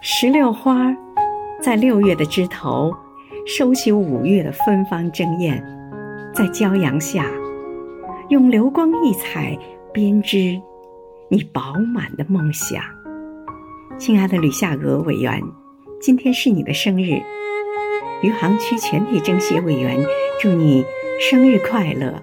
石榴花在六月的枝头，收起五月的芬芳争艳，在骄阳下用流光溢彩编织你饱满的梦想，亲爱的吕夏娥委员，今天是你的生日，余杭区全体政协委员，祝你生日快乐。